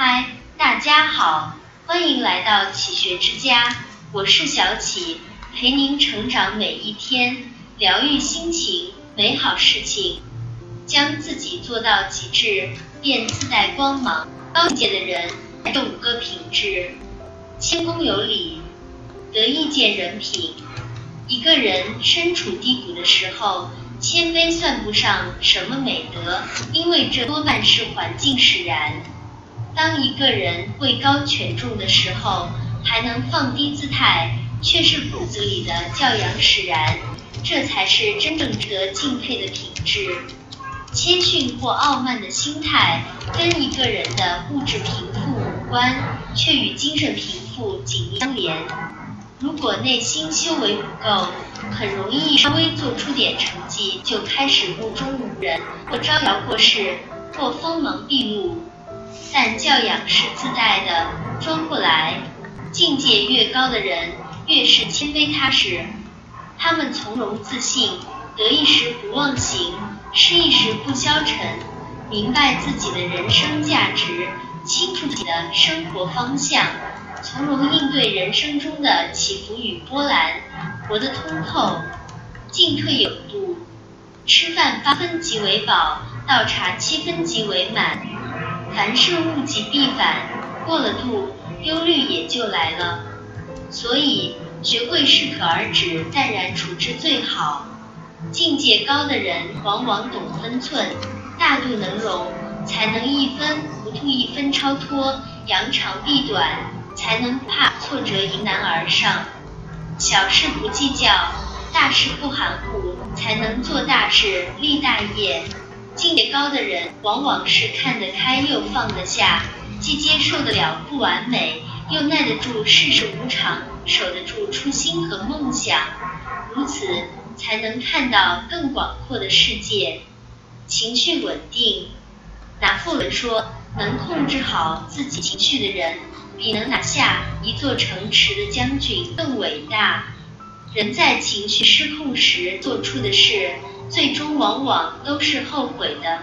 嗨，大家好，欢迎来到启学之家，我是小启，陪您成长每一天，疗愈心情，美好事情，将自己做到极致，便自带光芒。高境界的人，这五个品质：谦恭有礼，得意见人品。一个人身处低谷的时候，谦卑算不上什么美德，因为这多半是环境使然。当一个人位高权重的时候，还能放低姿态，却是骨子里的教养使然，这才是真正值得敬佩的品质。谦逊或傲慢的心态，跟一个人的物质贫富无关，却与精神贫富紧密相连。如果内心修为不够，很容易稍微做出点成绩就开始目中无人，或招摇过市，或锋芒毕露。但教养是自带的，装不来。境界越高的人，越是谦卑踏实。他们从容自信，得意时不忘形，失意时不消沉，明白自己的人生价值，清楚自己的生活方向。从容应对人生中的起伏与波澜，活得通透，进退有度。吃饭八分即为饱，倒茶七分即为满。凡事物极必反，过了度，忧虑也就来了。所以学会适可而止，淡然处之最好。境界高的人往往懂分寸，大度能容，才能一分糊涂一分超脱，扬长避短。才能不怕挫折，迎难而上。小事不计较，大事不含糊，才能做大事，立大业。境界高的人，往往是看得开又放得下，既接受得了不完美，又耐得住世事无常，守得住初心和梦想。如此，才能看到更广阔的世界。情绪稳定。拿破仑说：“能控制好自己情绪的人。”比能拿下一座城池的将军更伟大。人在情绪失控时做出的事，往往都是后悔的。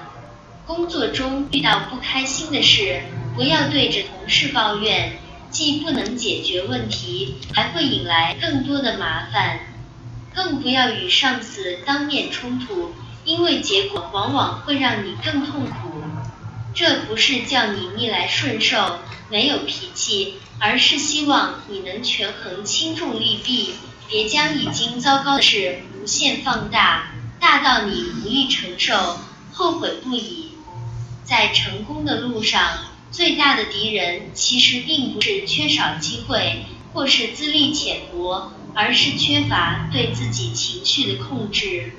工作中遇到不开心的事，不要对着同事抱怨，既不能解决问题，还会引来更多的麻烦。更不要与上司当面冲突，因为结果往往会让你更痛苦。这不是叫你逆来顺受。没有脾气，而是希望你能权衡轻重利弊，别将已经糟糕的事无限放大，大到你无力承受，后悔不已。在成功的路上，最大的敌人其实并不是缺少机会，或是资历浅薄，而是缺乏对自己情绪的控制。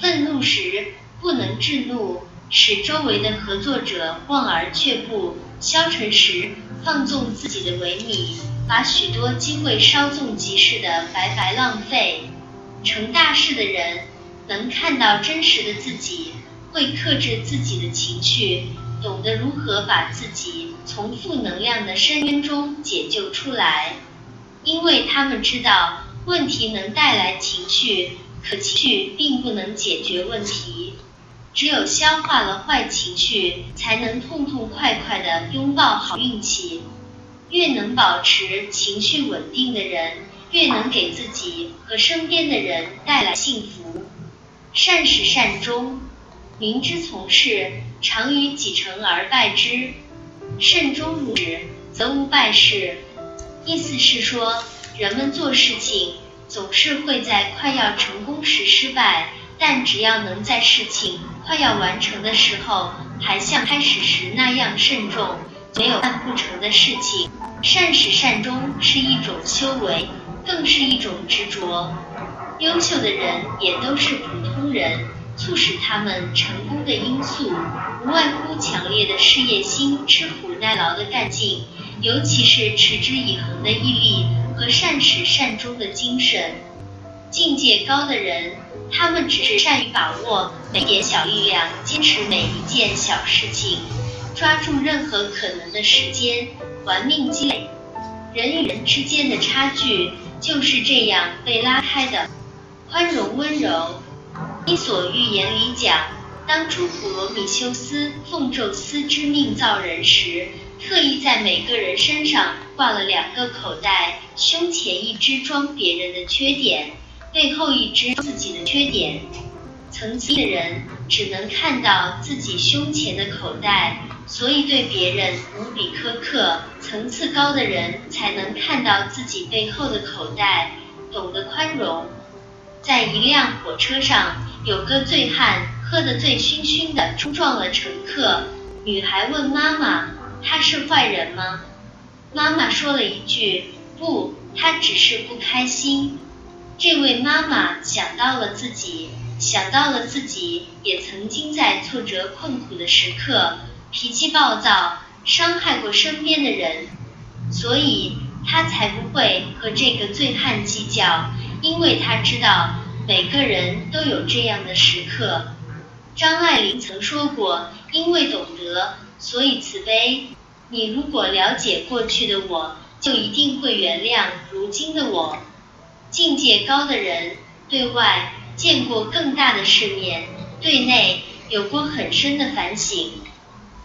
愤怒时不能制怒。使周围的合作者望而却步，消沉时放纵自己的萎靡，把许多机会稍纵即逝的白白浪费。成大事的人能看到真实的自己，会克制自己的情绪，懂得如何把自己从负能量的深渊中解救出来，因为他们知道问题能带来情绪，可情绪并不能解决问题。只有消化了坏情绪，才能痛痛快快的拥抱好运气。越能保持情绪稳定的人，越能给自己和身边的人带来幸福。善始善终，明知从事，常于己成而败之。慎终如始，则无败事。意思是说，人们做事情总是会在快要成功时失败。但只要能在事情快要完成的时候，还像开始时那样慎重，没有办不成的事情。善始善终是一种修为，更是一种执着。优秀的人也都是普通人，促使他们成功的因素，无外乎强烈的事业心、吃苦耐劳的干劲，尤其是持之以恒的毅力和善始善终的精神。境界高的人。他们只是善于把握每点小力量，坚持每一件小事情，抓住任何可能的时间，玩命积累。人与人之间的差距就是这样被拉开的。宽容温柔。伊索寓言里讲，当初普罗米修斯奉宙斯之命造人时，特意在每个人身上挂了两个口袋，胸前一只装别人的缺点，背后一只自己的缺点。层次的人只能看到自己胸前的口袋，所以对别人无比苛刻；层次高的人才能看到自己背后的口袋，懂得宽容。在一辆火车上，有个醉汉喝得醉醺醺的，冲撞了乘客。女孩问妈妈：“他是坏人吗？”妈妈说了一句：“不，他只是不开心。”这位妈妈想到了自己。想到了自己也曾经在挫折困苦的时刻脾气暴躁，伤害过身边的人，所以他才不会和这个醉汉计较，因为他知道每个人都有这样的时刻。张爱玲曾说过：“因为懂得，所以慈悲。你如果了解过去的我，就一定会原谅如今的我。境界高的人，对外。”见过更大的世面，对内有过很深的反省，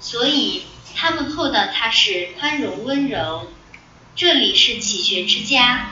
所以他们厚道踏实、宽容温柔。这里是启学之家，